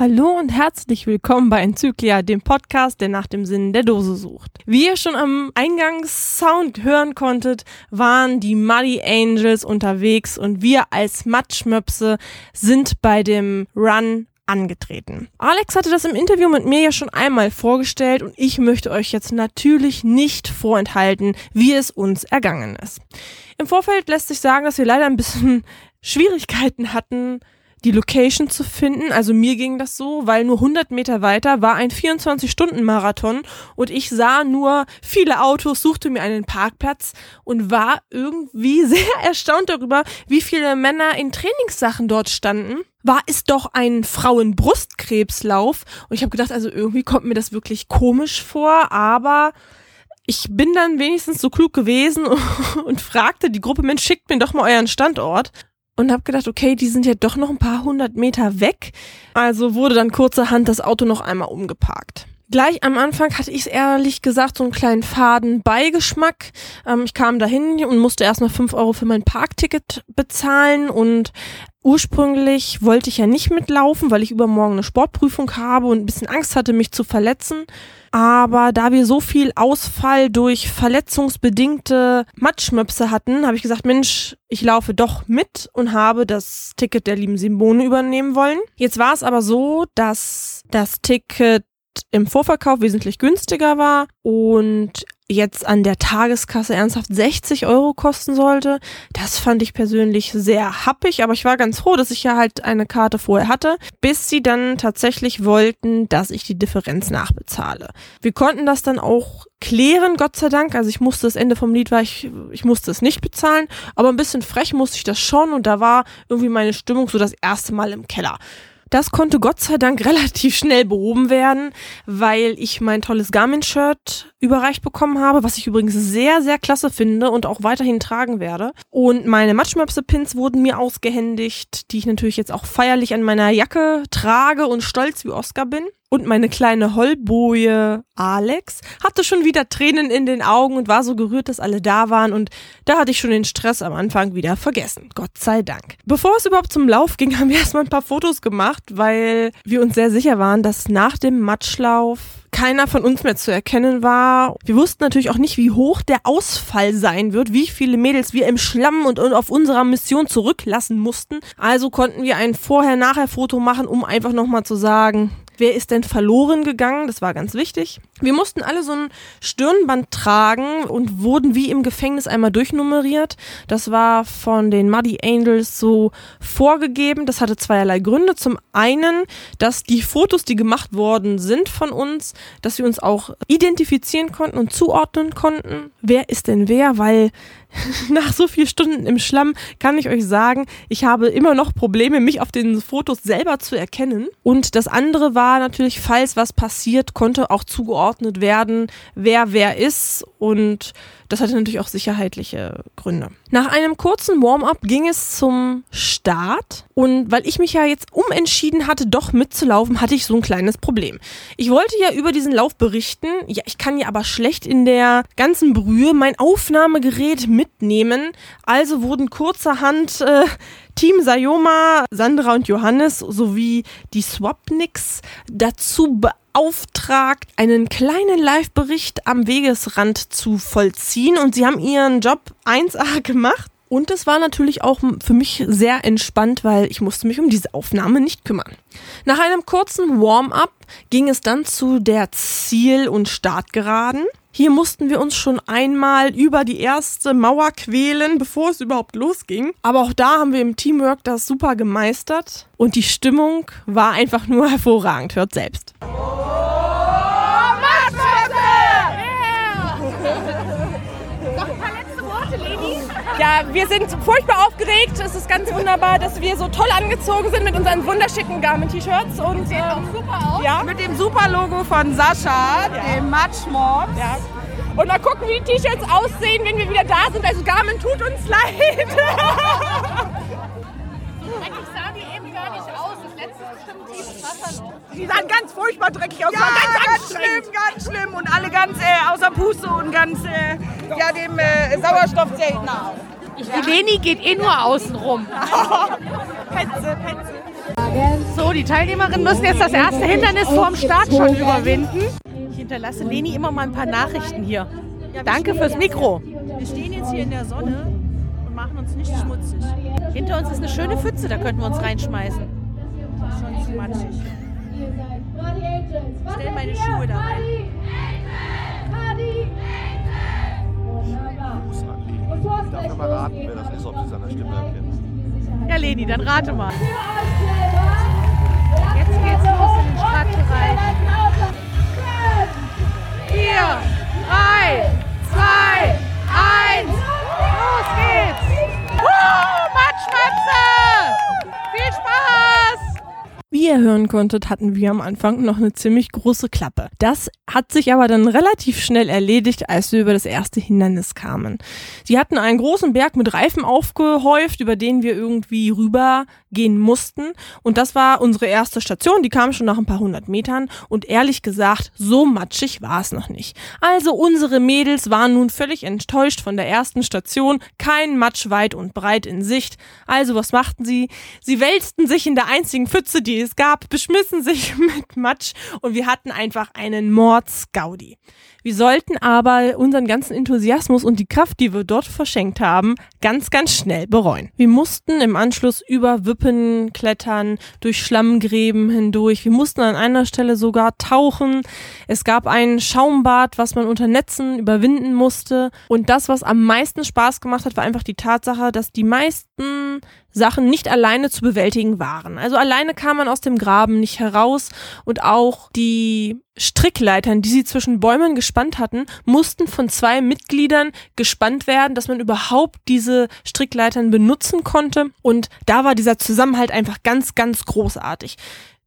Hallo und herzlich willkommen bei Enzyklia, dem Podcast, der nach dem Sinn der Dose sucht. Wie ihr schon am Eingangssound hören konntet, waren die Muddy Angels unterwegs und wir als Matschmöpse sind bei dem Run angetreten. Alex hatte das im Interview mit mir ja schon einmal vorgestellt und ich möchte euch jetzt natürlich nicht vorenthalten, wie es uns ergangen ist. Im Vorfeld lässt sich sagen, dass wir leider ein bisschen Schwierigkeiten hatten, die Location zu finden. Also mir ging das so, weil nur 100 Meter weiter war ein 24-Stunden-Marathon und ich sah nur viele Autos, suchte mir einen Parkplatz und war irgendwie sehr erstaunt darüber, wie viele Männer in Trainingssachen dort standen. War es doch ein Frauenbrustkrebslauf und ich habe gedacht, also irgendwie kommt mir das wirklich komisch vor, aber ich bin dann wenigstens so klug gewesen und fragte die Gruppe, Mensch, schickt mir doch mal euren Standort und habe gedacht, okay, die sind ja doch noch ein paar hundert Meter weg. Also wurde dann kurzerhand das Auto noch einmal umgeparkt. Gleich am Anfang hatte ich ehrlich gesagt so einen kleinen faden Beigeschmack. Ähm, ich kam dahin und musste erstmal fünf Euro für mein Parkticket bezahlen und ursprünglich wollte ich ja nicht mitlaufen, weil ich übermorgen eine Sportprüfung habe und ein bisschen Angst hatte, mich zu verletzen. Aber da wir so viel Ausfall durch verletzungsbedingte Matschmöpse hatten, habe ich gesagt, Mensch, ich laufe doch mit und habe das Ticket der lieben Simone übernehmen wollen. Jetzt war es aber so, dass das Ticket im Vorverkauf wesentlich günstiger war und jetzt an der Tageskasse ernsthaft 60 Euro kosten sollte. Das fand ich persönlich sehr happig, aber ich war ganz froh, dass ich ja halt eine Karte vorher hatte, bis sie dann tatsächlich wollten, dass ich die Differenz nachbezahle. Wir konnten das dann auch klären, Gott sei Dank. Also ich musste das Ende vom Lied war, ich, ich musste es nicht bezahlen, aber ein bisschen frech musste ich das schon und da war irgendwie meine Stimmung so das erste Mal im Keller. Das konnte Gott sei Dank relativ schnell behoben werden, weil ich mein tolles Garmin-Shirt überreicht bekommen habe, was ich übrigens sehr, sehr klasse finde und auch weiterhin tragen werde. Und meine Matschmöpse-Pins wurden mir ausgehändigt, die ich natürlich jetzt auch feierlich an meiner Jacke trage und stolz wie Oscar bin. Und meine kleine Hollboje Alex hatte schon wieder Tränen in den Augen und war so gerührt, dass alle da waren. Und da hatte ich schon den Stress am Anfang wieder vergessen. Gott sei Dank. Bevor es überhaupt zum Lauf ging, haben wir erstmal ein paar Fotos gemacht, weil wir uns sehr sicher waren, dass nach dem Matschlauf keiner von uns mehr zu erkennen war. Wir wussten natürlich auch nicht, wie hoch der Ausfall sein wird, wie viele Mädels wir im Schlamm und auf unserer Mission zurücklassen mussten. Also konnten wir ein Vorher-Nachher-Foto machen, um einfach nochmal zu sagen, wer ist denn verloren gegangen, das war ganz wichtig. Wir mussten alle so ein Stirnband tragen und wurden wie im Gefängnis einmal durchnummeriert. Das war von den Muddy Angels so vorgegeben. Das hatte zweierlei Gründe. Zum einen, dass die Fotos, die gemacht worden sind von uns, dass wir uns auch identifizieren konnten und zuordnen konnten. Wer ist denn wer? Weil nach so vielen Stunden im Schlamm kann ich euch sagen, ich habe immer noch Probleme, mich auf den Fotos selber zu erkennen. Und das andere war natürlich, falls was passiert, konnte auch zugeordnet werden, wer wer ist und das hatte natürlich auch sicherheitliche Gründe. Nach einem kurzen Warm-up ging es zum Start und weil ich mich ja jetzt umentschieden hatte, doch mitzulaufen, hatte ich so ein kleines Problem. Ich wollte ja über diesen Lauf berichten, ja, ich kann ja aber schlecht in der ganzen Brühe mein Aufnahmegerät mitnehmen, also wurden kurzerhand äh, Team Sayoma, Sandra und Johannes sowie die Swapniks dazu beauftragt, einen kleinen Live-Bericht am Wegesrand zu vollziehen und sie haben ihren Job 1A gemacht. Und es war natürlich auch für mich sehr entspannt, weil ich musste mich um diese Aufnahme nicht kümmern. Nach einem kurzen Warm-up ging es dann zu der Ziel- und Startgeraden. Hier mussten wir uns schon einmal über die erste Mauer quälen, bevor es überhaupt losging. Aber auch da haben wir im Teamwork das super gemeistert und die Stimmung war einfach nur hervorragend. Hört selbst. Ja, wir sind furchtbar aufgeregt. Es ist ganz wunderbar, dass wir so toll angezogen sind mit unseren wunderschicken Garmin-T-Shirts. Und sieht ähm, auch super aus. Ja. Mit dem super Logo von Sascha, ja. dem Matchmob. Ja. Und mal gucken, wie die T-Shirts aussehen, wenn wir wieder da sind. Also Garmin tut uns leid. dreckig sah die eben gar nicht aus. Das letzte bestimmt tiefes Wasser noch. Die sahen ganz furchtbar dreckig aus. Ja, ganz, ganz schlimm, ganz schlimm. Und alle ganz äh, außer Puste und ganz äh, ja, dem äh, Sauerstoffzelt nach. Die Leni geht eh nur außen rum. Petze, Petze. So die Teilnehmerinnen müssen jetzt das erste Hindernis vorm Start schon überwinden. Ich hinterlasse Leni immer mal ein paar Nachrichten hier. Danke fürs Mikro. Wir stehen jetzt hier in der Sonne und machen uns nicht schmutzig. Hinter uns ist eine schöne Pfütze, da könnten wir uns reinschmeißen. Schon zu matschig. Ich stell meine Schuhe da rein. Darf ich mal raten, wer das ist, ob Sie seine Stimme erkennen? Ja, Leni, dann rate mal. Jetzt geht's los in den Startbereich. Vier, drei, zwei, eins. Los geht's. Woo, Matschmatze! Viel Spaß! Wie ihr hören konntet, hatten wir am Anfang noch eine ziemlich große Klappe. Das hat sich aber dann relativ schnell erledigt, als wir über das erste Hindernis kamen. Sie hatten einen großen Berg mit Reifen aufgehäuft, über den wir irgendwie rübergehen mussten. Und das war unsere erste Station. Die kam schon nach ein paar hundert Metern. Und ehrlich gesagt, so matschig war es noch nicht. Also unsere Mädels waren nun völlig enttäuscht von der ersten Station. Kein Matsch weit und breit in Sicht. Also was machten sie? Sie wälzten sich in der einzigen Pfütze, die es gab, beschmissen sich mit Matsch und wir hatten einfach einen Mordsgaudi. Wir sollten aber unseren ganzen Enthusiasmus und die Kraft, die wir dort verschenkt haben, ganz, ganz schnell bereuen. Wir mussten im Anschluss über Wippen klettern, durch Schlammgräben hindurch. Wir mussten an einer Stelle sogar tauchen. Es gab ein Schaumbad, was man unter Netzen überwinden musste. Und das, was am meisten Spaß gemacht hat, war einfach die Tatsache, dass die meisten Sachen nicht alleine zu bewältigen waren. Also alleine kam man aus dem Graben nicht heraus und auch die Strickleitern, die sie zwischen Bäumen hatten, mussten von zwei Mitgliedern gespannt werden, dass man überhaupt diese Strickleitern benutzen konnte. Und da war dieser Zusammenhalt einfach ganz, ganz großartig.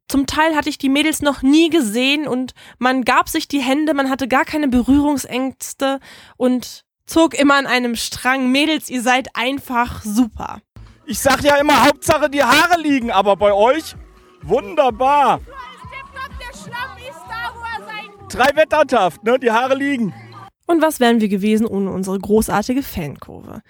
Zum Teil hatte ich die Mädels noch nie gesehen und man gab sich die Hände, man hatte gar keine Berührungsängste und zog immer an einem Strang. Mädels, ihr seid einfach super. Ich sag ja immer, Hauptsache die Haare liegen, aber bei euch wunderbar. Drei Wettertaft, ne? Die Haare liegen. Und was wären wir gewesen ohne unsere großartige Fankurve?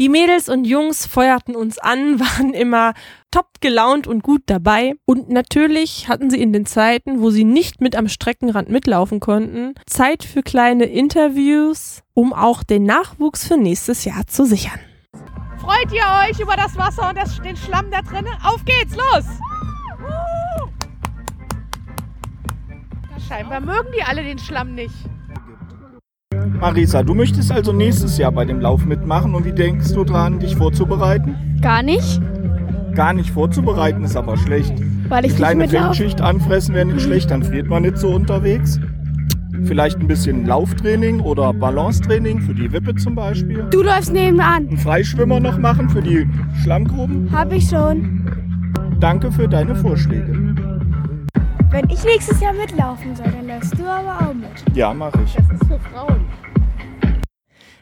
Die Mädels und Jungs feuerten uns an, waren immer top gelaunt und gut dabei. Und natürlich hatten sie in den Zeiten, wo sie nicht mit am Streckenrand mitlaufen konnten, Zeit für kleine Interviews, um auch den Nachwuchs für nächstes Jahr zu sichern. Freut ihr euch über das Wasser und das, den Schlamm da drinnen? Auf geht's, los! Scheinbar mögen die alle den Schlamm nicht. Marisa, du möchtest also nächstes Jahr bei dem Lauf mitmachen und wie denkst du dran, dich vorzubereiten? Gar nicht, Gar nicht vorzubereiten ist aber schlecht. weil ich Die kleine. Windschicht anfressen wäre nicht schlecht, dann friert man nicht so unterwegs. Vielleicht ein bisschen Lauftraining oder Balancetraining für die Wippe zum Beispiel. Du läufst nebenan. Einen Freischwimmer noch machen für die Schlammgruben. Hab ich schon. Danke für deine Vorschläge. Wenn ich nächstes Jahr mitlaufen soll, dann läufst du aber auch mit. Ja, mache ich. Das ist für Frauen.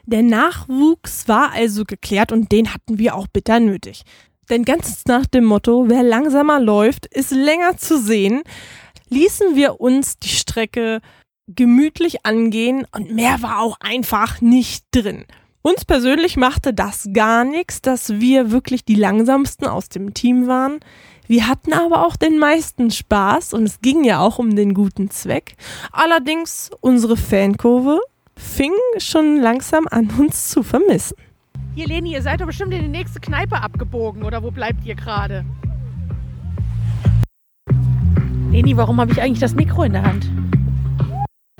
Der Nachwuchs war also geklärt und den hatten wir auch bitter nötig. Denn ganz nach dem Motto, wer langsamer läuft, ist länger zu sehen, ließen wir uns die Strecke gemütlich angehen und mehr war auch einfach nicht drin. Uns persönlich machte das gar nichts, dass wir wirklich die langsamsten aus dem Team waren. Wir hatten aber auch den meisten Spaß und es ging ja auch um den guten Zweck. Allerdings unsere Fankurve fing schon langsam an uns zu vermissen. Hier, Leni, ihr seid doch bestimmt in die nächste Kneipe abgebogen, oder wo bleibt ihr gerade? Leni, warum habe ich eigentlich das Mikro in der Hand?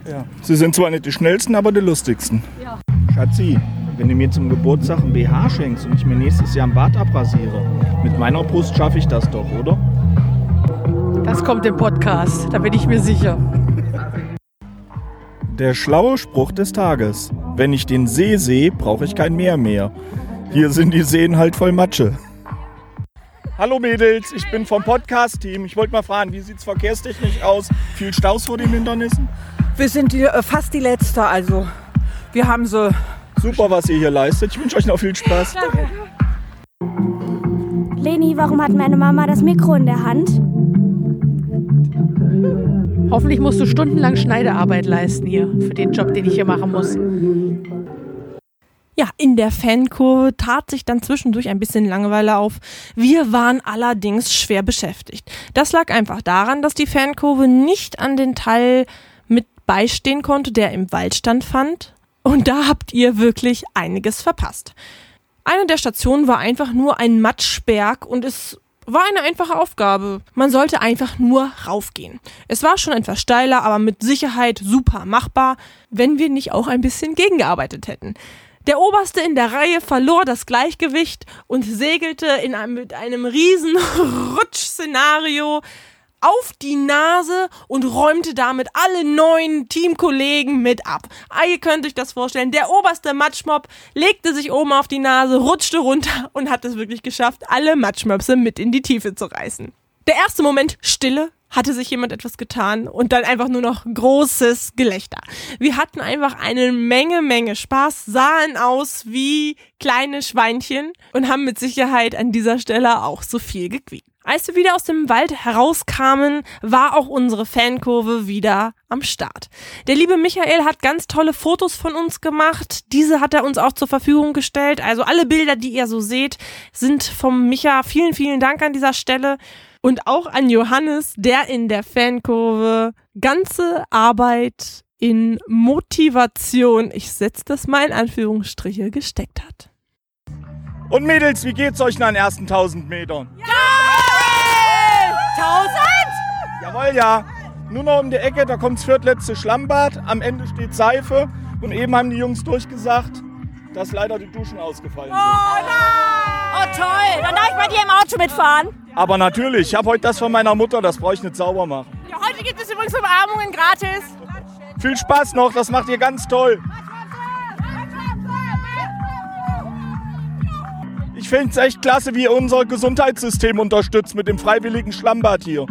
Ja. Sie sind zwar nicht die schnellsten, aber die lustigsten. Ja. Schatzi, wenn du mir zum Geburtstag ein BH schenkst und ich mir nächstes Jahr ein Bart abrasiere, mit meiner Brust schaffe ich das doch, oder? Das kommt im Podcast, da bin ich mir sicher. Der schlaue Spruch des Tages. Wenn ich den See sehe, brauche ich kein Meer mehr. Hier sind die Seen halt voll Matsche. Hallo Mädels, ich bin vom Podcast-Team. Ich wollte mal fragen, wie sieht's verkehrstechnisch aus? Viel Staus vor den Hindernissen? Wir sind die, äh, fast die Letzte, also wir haben so. Super, was ihr hier leistet. Ich wünsche euch noch viel Spaß. Leni, warum hat meine Mama das Mikro in der Hand? Hoffentlich musst du stundenlang Schneidearbeit leisten hier für den Job, den ich hier machen muss. Ja, in der Fankurve tat sich dann zwischendurch ein bisschen Langeweile auf. Wir waren allerdings schwer beschäftigt. Das lag einfach daran, dass die Fankurve nicht an den Teil mit beistehen konnte, der im Waldstand fand. Und da habt ihr wirklich einiges verpasst. Eine der Stationen war einfach nur ein Matschberg und es war eine einfache Aufgabe. Man sollte einfach nur raufgehen. Es war schon etwas steiler, aber mit Sicherheit super machbar, wenn wir nicht auch ein bisschen gegengearbeitet hätten. Der Oberste in der Reihe verlor das Gleichgewicht und segelte in einem, mit einem riesen Rutschszenario auf die Nase und räumte damit alle neuen Teamkollegen mit ab. Ah, ihr könnt euch das vorstellen. Der oberste Matschmob legte sich oben auf die Nase, rutschte runter und hat es wirklich geschafft, alle Matschmöpse mit in die Tiefe zu reißen. Der erste Moment Stille, hatte sich jemand etwas getan und dann einfach nur noch großes Gelächter. Wir hatten einfach eine Menge, Menge Spaß, sahen aus wie kleine Schweinchen und haben mit Sicherheit an dieser Stelle auch so viel gequiekt. Als wir wieder aus dem Wald herauskamen, war auch unsere Fankurve wieder am Start. Der liebe Michael hat ganz tolle Fotos von uns gemacht. Diese hat er uns auch zur Verfügung gestellt. Also alle Bilder, die ihr so seht, sind vom Micha. Vielen, vielen Dank an dieser Stelle. Und auch an Johannes, der in der Fankurve ganze Arbeit in Motivation, ich setze das mal in Anführungsstriche, gesteckt hat. Und Mädels, wie geht's euch nach den ersten 1000 Metern? Ja! 1000? Jawohl, ja. Nur noch um die Ecke, da kommt das viertletzte Schlammbad. Am Ende steht Seife. Und eben haben die Jungs durchgesagt, dass leider die Duschen ausgefallen sind. Oh nein! Oh toll, dann darf ich bei dir im Auto mitfahren. Aber natürlich, ich habe heute das von meiner Mutter, das brauche ich nicht sauber machen. Ja, heute gibt es übrigens Umarmungen gratis. Viel Spaß noch, das macht ihr ganz toll. Ich finde es echt klasse, wie ihr unser Gesundheitssystem unterstützt mit dem freiwilligen Schlammbad hier.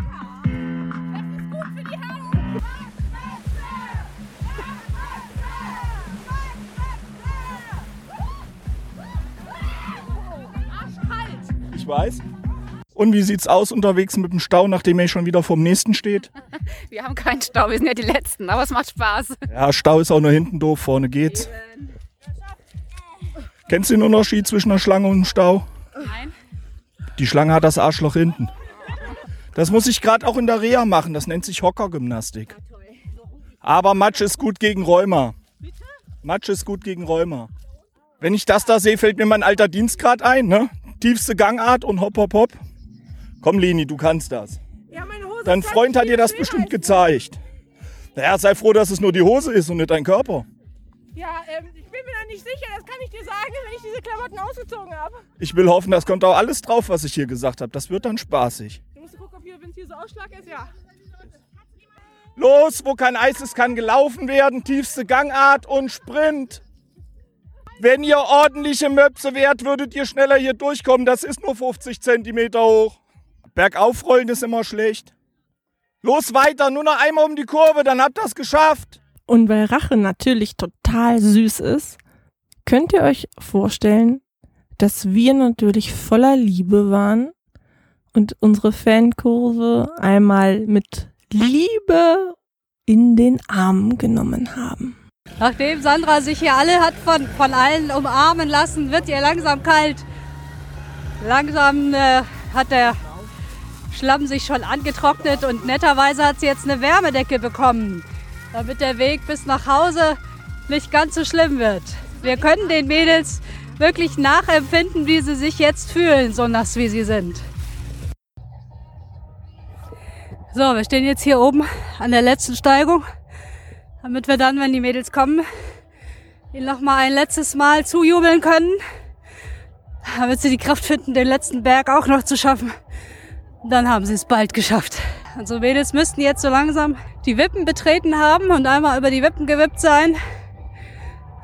Ich weiß. Und wie sieht's aus unterwegs mit dem Stau, nachdem ihr schon wieder vorm nächsten steht? Wir haben keinen Stau, wir sind ja die Letzten, aber es macht Spaß. Ja, Stau ist auch nur hinten doof, vorne geht's. Kennst du den Unterschied zwischen einer Schlange und einem Stau? Nein. Die Schlange hat das Arschloch hinten. Das muss ich gerade auch in der Reha machen. Das nennt sich Hockergymnastik. Aber Matsch ist gut gegen Rheuma. Matsch ist gut gegen Rheuma. Wenn ich das da sehe, fällt mir mein alter Dienstgrad ein. Ne? Tiefste Gangart und hopp, hopp, hopp. Komm, Leni, du kannst das. Ja, Dein Freund hat dir das bestimmt gezeigt. Naja, sei froh, dass es nur die Hose ist und nicht dein Körper. Ja, ähm, bin mir da nicht sicher. Das kann ich dir sagen, wenn ich diese Klamotten ausgezogen habe. Ich will hoffen, das kommt auch alles drauf, was ich hier gesagt habe. Das wird dann spaßig. Du musst gucken, ob hier, wenn es hier so Ausschlag ist, ja. Los, wo kein Eis ist, kann gelaufen werden. Tiefste Gangart und Sprint. Wenn ihr ordentliche Möpse wärt, würdet ihr schneller hier durchkommen. Das ist nur 50 Zentimeter hoch. Bergaufrollen ist immer schlecht. Los weiter, nur noch einmal um die Kurve, dann habt ihr es geschafft. Und weil Rache natürlich total süß ist, könnt ihr euch vorstellen, dass wir natürlich voller Liebe waren und unsere Fankurve einmal mit Liebe in den Arm genommen haben. Nachdem Sandra sich hier alle hat von, von allen umarmen lassen, wird ihr langsam kalt. Langsam äh, hat der Schlamm sich schon angetrocknet und netterweise hat sie jetzt eine Wärmedecke bekommen, damit der Weg bis nach Hause nicht ganz so schlimm wird. Wir können den Mädels wirklich nachempfinden, wie sie sich jetzt fühlen, so nass wie sie sind. So, wir stehen jetzt hier oben an der letzten Steigung damit wir dann, wenn die Mädels kommen, ihnen noch mal ein letztes Mal zujubeln können, damit sie die Kraft finden, den letzten Berg auch noch zu schaffen. Dann haben sie es bald geschafft. Unsere Mädels müssten jetzt so langsam die Wippen betreten haben und einmal über die Wippen gewippt sein.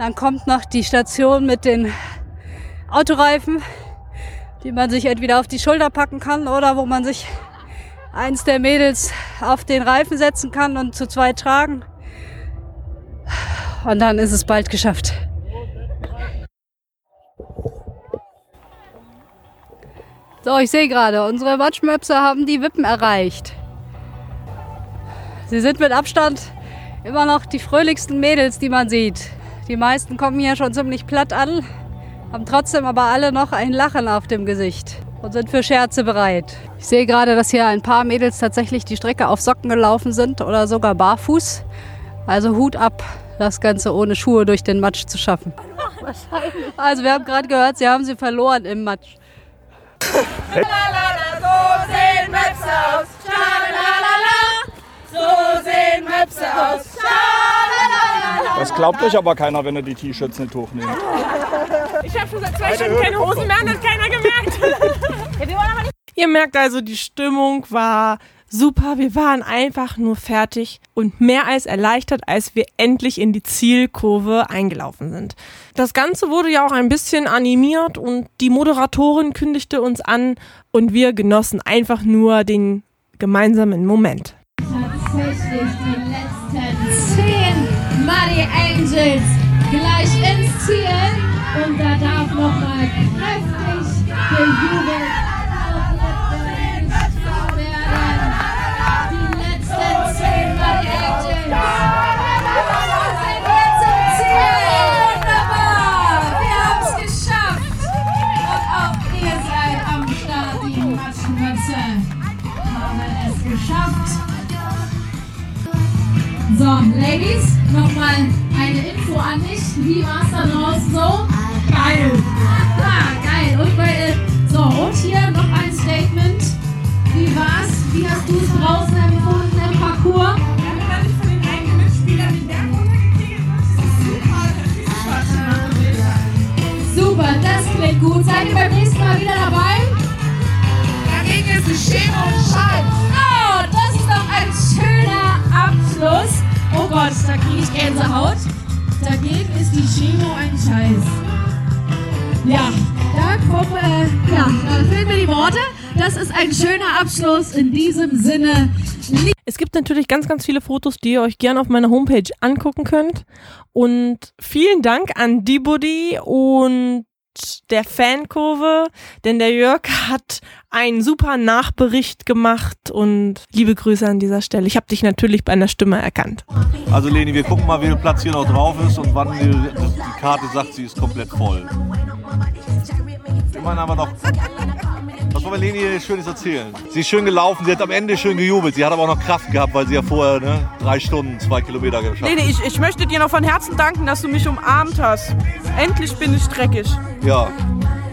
Dann kommt noch die Station mit den Autoreifen, die man sich entweder auf die Schulter packen kann oder wo man sich eins der Mädels auf den Reifen setzen kann und zu zweit tragen. Und dann ist es bald geschafft. So, ich sehe gerade, unsere Watchmöpse haben die Wippen erreicht. Sie sind mit Abstand immer noch die fröhlichsten Mädels, die man sieht. Die meisten kommen hier schon ziemlich platt an, haben trotzdem aber alle noch ein Lachen auf dem Gesicht und sind für Scherze bereit. Ich sehe gerade, dass hier ein paar Mädels tatsächlich die Strecke auf Socken gelaufen sind oder sogar barfuß. Also Hut ab, das Ganze ohne Schuhe durch den Matsch zu schaffen. Also wir haben gerade gehört, sie haben sie verloren im Matsch. So sehen Möpse aus. So sehen Möpse aus. Das glaubt euch aber keiner, wenn ihr die T-Shirts nicht hochnehmt. Ich habe schon seit zwei Stunden keine Hosen mehr und hat keiner gemerkt. Ihr merkt also, die Stimmung war super. Wir waren einfach nur fertig und mehr als erleichtert, als wir endlich in die Zielkurve eingelaufen sind. Das Ganze wurde ja auch ein bisschen animiert und die Moderatorin kündigte uns an und wir genossen einfach nur den gemeinsamen Moment. Tatsächlich die letzten zehn Muddy Angels gleich ins Ziel. Und da darf noch mal kräftig gejubelt So, Ladies, nochmal eine Info an dich. Wie war es da draußen so? Geil. Ah, geil. Und bei, äh, so, und hier noch ein Statement. Wie war's? Wie hast du es draußen empfunden im Parcours? Super, das klingt gut. Seid ihr beim nächsten Mal wieder dabei? Dagegen ist es Schema und Schall. Oh, das ist doch ein schöner Abschluss. Gott, da kriege ich Gänsehaut. Dagegen ist die Chemo ein Scheiß. Ja, da kommen, äh, ja, da fehlen mir die Worte. Das ist ein schöner Abschluss in diesem Sinne. Es gibt natürlich ganz, ganz viele Fotos, die ihr euch gerne auf meiner Homepage angucken könnt. Und vielen Dank an Dibody und der Fankurve, denn der Jörg hat einen super Nachbericht gemacht und liebe Grüße an dieser Stelle. Ich habe dich natürlich bei einer Stimme erkannt. Also Leni, wir gucken mal, wie viel Platz hier noch drauf ist und wann die, die Karte sagt, sie ist komplett voll. Immerhin haben wir noch... Was wollen wir Leni Schönes erzählen? Sie ist schön gelaufen, sie hat am Ende schön gejubelt. Sie hat aber auch noch Kraft gehabt, weil sie ja vorher ne, drei Stunden, zwei Kilometer geschafft hat. Leni, ich, ich möchte dir noch von Herzen danken, dass du mich umarmt hast. Endlich bin ich dreckig. Ja.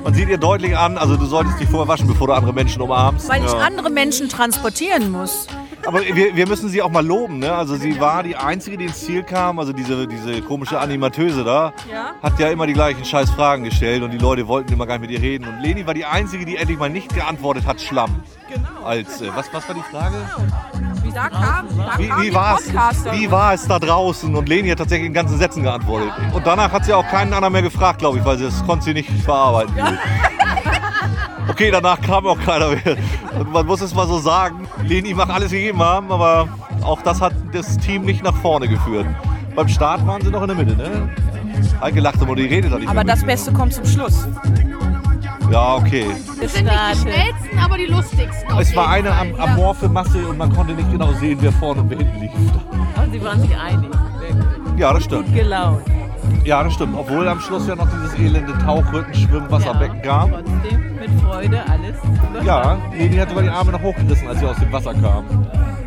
Man sieht ihr deutlich an, also du solltest dich vorher waschen, bevor du andere Menschen umarmst. Weil ich ja. andere Menschen transportieren muss. Aber wir, wir müssen sie auch mal loben, ne? Also sie war die Einzige, die ins Ziel kam, also diese, diese komische Animateuse da, Ja. hat ja immer die gleichen scheiß Fragen gestellt und die Leute wollten immer gar nicht mit ihr reden. Und Leni war die Einzige, die endlich mal nicht geantwortet hat, Schlamm. Genau. Als, äh, was, was war die Frage? Da kam, da Wie, kam wie, die war es, Podcaster. wie war es da draußen? Und Leni hat tatsächlich in ganzen Sätzen geantwortet. Und danach hat sie auch keinen anderen mehr gefragt, glaube ich, weil sie das konnte sie nicht verarbeiten. Okay, danach kam auch keiner mehr. Und man muss es mal so sagen, Leni mag alles gegeben haben, aber auch das hat das Team nicht nach vorne geführt. Beim Start waren sie noch in der Mitte, ne? Heike lachte mal, die redet da nicht Aber das. Beste kommt zum Schluss. Ja, okay. Wir sind nicht die schnellsten, aber die lustigsten. auf Es war jeden eine Fall. am amorphe Masse und man konnte nicht genau sehen, wer vorne und wer hinten lief. Aber sie waren sich einig. Ja, das stimmt. Gelaunt. Ja, das stimmt. Obwohl am Schluss ja noch dieses elende Tauchrücken, Schwimmen, Wasserbecken gab. Trotzdem mit Freude alles. Ja, Leni hat sogar die Arme noch hochgerissen, als sie aus dem Wasser kam.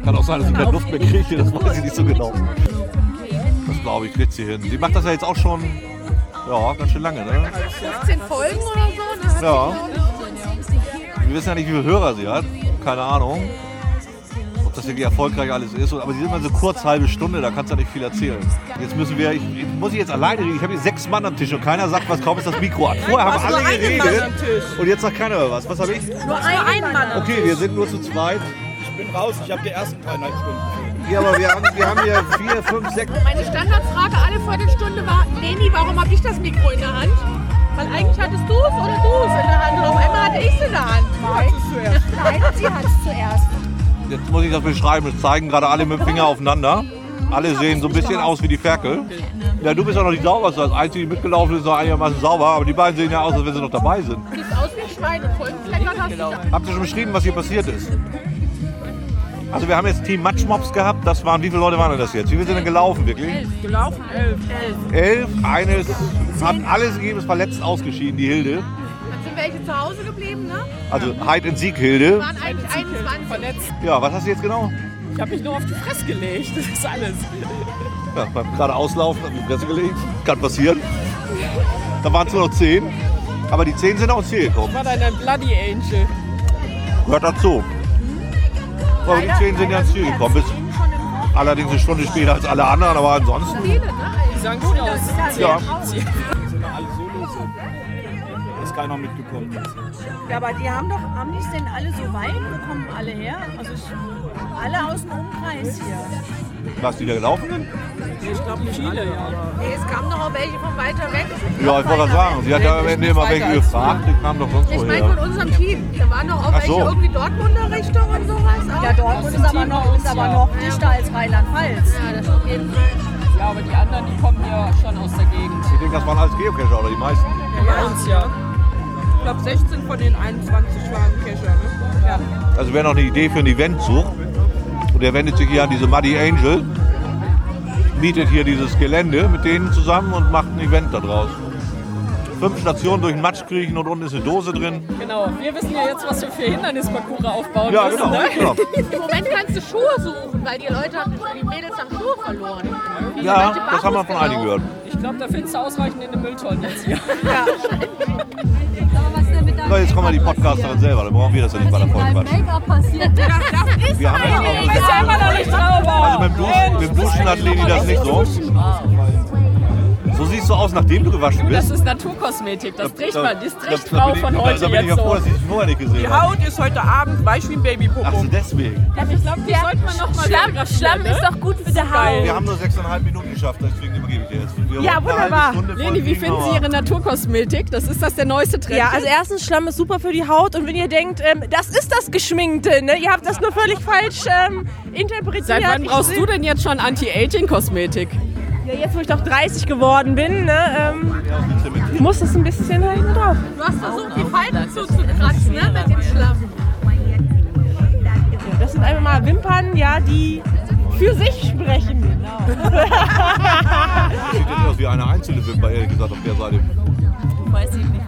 Kann auch sein, dass sie keine Luft mehr kriegte, das weiß ich nicht so genau. Das glaube ich, kriegt sie hin. Sie macht das ja jetzt auch schon, ja, ganz schön lange, ne? 15 Folgen oder so? Ne? Ja. Wir wissen ja nicht, wie viele Hörer sie hat. Keine Ahnung. Ob das wirklich erfolgreich alles ist. Aber sie sind immer so kurz, halbe Stunde, da kannst du ja nicht viel erzählen. Jetzt müssen wir, ich, ich muss ich jetzt alleine reden. Ich habe hier sechs Mann am Tisch und keiner sagt was, kaum ist das Mikro an. Vorher haben alle geredet Mann am Tisch. und jetzt sagt keiner mehr was. Was habe ich? Nur ein Mann. am Okay, wir sind nur zu zweit. Ich bin raus, ich habe die ersten dreieinhalb Stunden. Ja, aber wir haben, wir haben hier vier, fünf, sechs. Meine Standardfrage alle Viertelstunde war, Leni, warum habe ich das Mikro in der Hand? Weil eigentlich hattest du es oder du es in der Hand und auf einmal hatte ich es in der Hand. Nein, Nein, sie hat es zuerst. Jetzt muss ich das beschreiben. Es zeigen gerade alle mit dem Finger aufeinander. Alle sehen so ein bisschen aus wie die Ferkel. Ja, du bist ja noch die sauberste. Als Einzige, die mitgelaufen ist, noch einigermaßen sauber. Aber die beiden sehen ja aus, als wenn sie noch dabei sind. Siehst aus wie ein Schwein und voll du. Habt ihr schon beschrieben, was hier passiert ist? Also wir haben jetzt Team Matschmops gehabt. Das waren, wie viele Leute waren das jetzt? Wie viele sind denn gelaufen wirklich? Gelaufen elf. Elf. Eines hat alles gegeben, ist verletzt ausgeschieden, die Hilde. Dann sind welche zu Hause geblieben, ne? Also Heid in Sieg Hilde. Waren eigentlich 21. Verletzt. Ja, was hast du jetzt genau? Ich habe mich nur auf die Fresse gelegt. Das ist alles. Ja, beim gerade auslaufen, auf die Fresse gelegt. Kann passieren. Da waren es nur noch zehn. Aber die zehn sind auch ins Ziel gekommen. Ich war dann ein Bloody Angel. Gehört dazu. Aber die zehn sind ja ins Ziel gekommen. Bis allerdings eine Stunde später als alle anderen, aber ansonsten. Die sahen gut aus. Ja. Sind ja alle Solos. Ist keiner mitgekommen. Ja, aber die haben doch, haben die es denn alle so weit? Wo kommen alle her? Also alle aus dem Umkreis hier. Was, die da gelaufen sind? Ich glaube nicht viele, ja. Nee, es kamen doch auch welche von weiter weg. Ja, ich wollte gerade sagen. Sie hat ja am Ende immer welche gefragt. Die kamen doch sonst Ich meine woher. von unserem Team. Da waren doch auch Ach welche so. irgendwie Dortmunder Richtung und Dortmund ist aber noch, ist aber noch dichter als Rheinland-Pfalz. Ja, das auf jeden Fall. Ja, aber die anderen, die kommen ja schon aus der Gegend. Ich denke, das waren alles Geocacher oder die meisten. Bei uns ja. Ich glaube 16 von den 21 waren Cacher, ne? Ja. Also wer noch eine Idee für ein Event sucht, und der wendet sich hier an diese Muddy Angel, mietet hier dieses Gelände mit denen zusammen und macht ein Event da draus. Fünf Stationen durch den Matsch kriechen und unten ist eine Dose drin. Genau, wir wissen ja jetzt, was wir für Hindernisparcours aufbauen Ja, müssen. genau, Ne? genau. Im Moment kannst du Schuhe suchen, weil die Leute haben, die Mädels haben Schuhe verloren. Die Ja, das haben wir von einigen gehört. Ich glaube, da findest du ausreichend in den Mülltonnen jetzt hier. So, jetzt kommen wir die Podcasterin selber, dann brauchen wir das ja nicht bei der Folge. Make-up passiert. Wir haben auch Ich ja immer noch nicht drauf. Also beim Duschen, beim Duschen hat Leni das nicht so. So siehst du aus, nachdem du gewaschen Das bist. ist Naturkosmetik, das trägt man, das Da- trägt Frau von heute Da bin ich ja jetzt froh, so. dass ich dich vorher nicht gesehen Die habe. Haut ist heute Abend weich wie ein Babypopo. Ach so, deswegen. Also ich glaube, die sollte man noch mal Schlamm, Schlamm ist doch gut für die Haut. Wir haben nur sechseinhalb Minuten geschafft, deswegen übergebe ich dir jetzt. Wir Ja, wunderbar. Leni, wie finden Sie Ihre Naturkosmetik? Das ist das der neueste Trend. Ja, also erstens, Schlamm ist super für die Haut und wenn ihr denkt, ähm, das ist das Geschminkte, ne? ihr habt das nur völlig falsch ähm, interpretiert. Seit wann brauchst du denn jetzt schon Anti-Aging-Kosmetik? Ja, jetzt wo ich doch 30 geworden bin, ne, ähm, muss es ein bisschen halt mit drauf. Du hast versucht, die Falten zuzukratzen, ne, mit dem Schlamm. Das sind einfach mal Wimpern, ja, die für sich sprechen. Sieht jetzt aus wie eine einzelne Wimper, ehrlich gesagt, auf der Seite.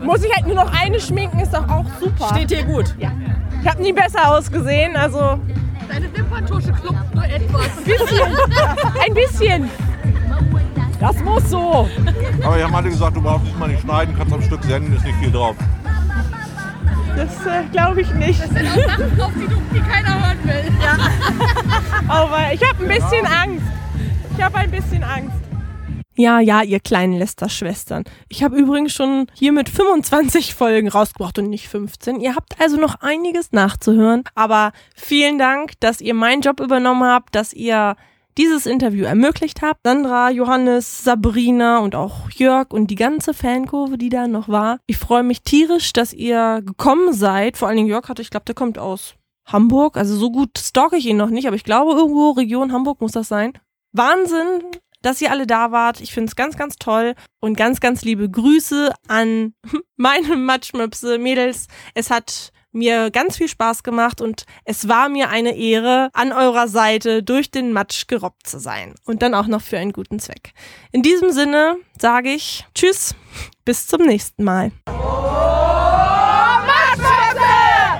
Muss ich halt nur noch eine schminken, ist doch auch super. Steht dir gut. Ja. Ich habe nie besser ausgesehen, also Deine Wimperntusche klopft nur etwas. ein bisschen. ein bisschen. Das muss so. Aber die haben alle gesagt, du brauchst nicht mal nicht schneiden, kannst am Stück senden, ist nicht viel drauf. Das äh, glaube ich nicht. Das sind auch Sachen drauf, die, du, die keiner hören will. Aber ich habe ein bisschen Angst. Ich habe ein bisschen Angst. Ja, ja, ihr kleinen Lester-Schwestern. Ich habe übrigens schon hier mit 25 Folgen rausgebracht und nicht 15. Ihr habt also noch einiges nachzuhören. Aber vielen Dank, dass ihr meinen Job übernommen habt, dass ihr dieses Interview ermöglicht habt. Sandra, Johannes, Sabrina und auch Jörg und die ganze Fankurve, die da noch war. Ich freue mich tierisch, dass ihr gekommen seid. Vor allen Dingen Jörg hatte, ich glaube, der kommt aus Hamburg. Also so gut stalke ich ihn noch nicht, aber ich glaube, irgendwo Region Hamburg muss das sein. Wahnsinn, dass ihr alle da wart. Ich finde es ganz, ganz toll. Und ganz, ganz liebe Grüße an meine Matschmöpse, Mädels. Es hat mir ganz viel Spaß gemacht und es war mir eine Ehre, an eurer Seite durch den Matsch gerobbt zu sein. Und dann auch noch für einen guten Zweck. In diesem Sinne sage ich Tschüss, bis zum nächsten Mal.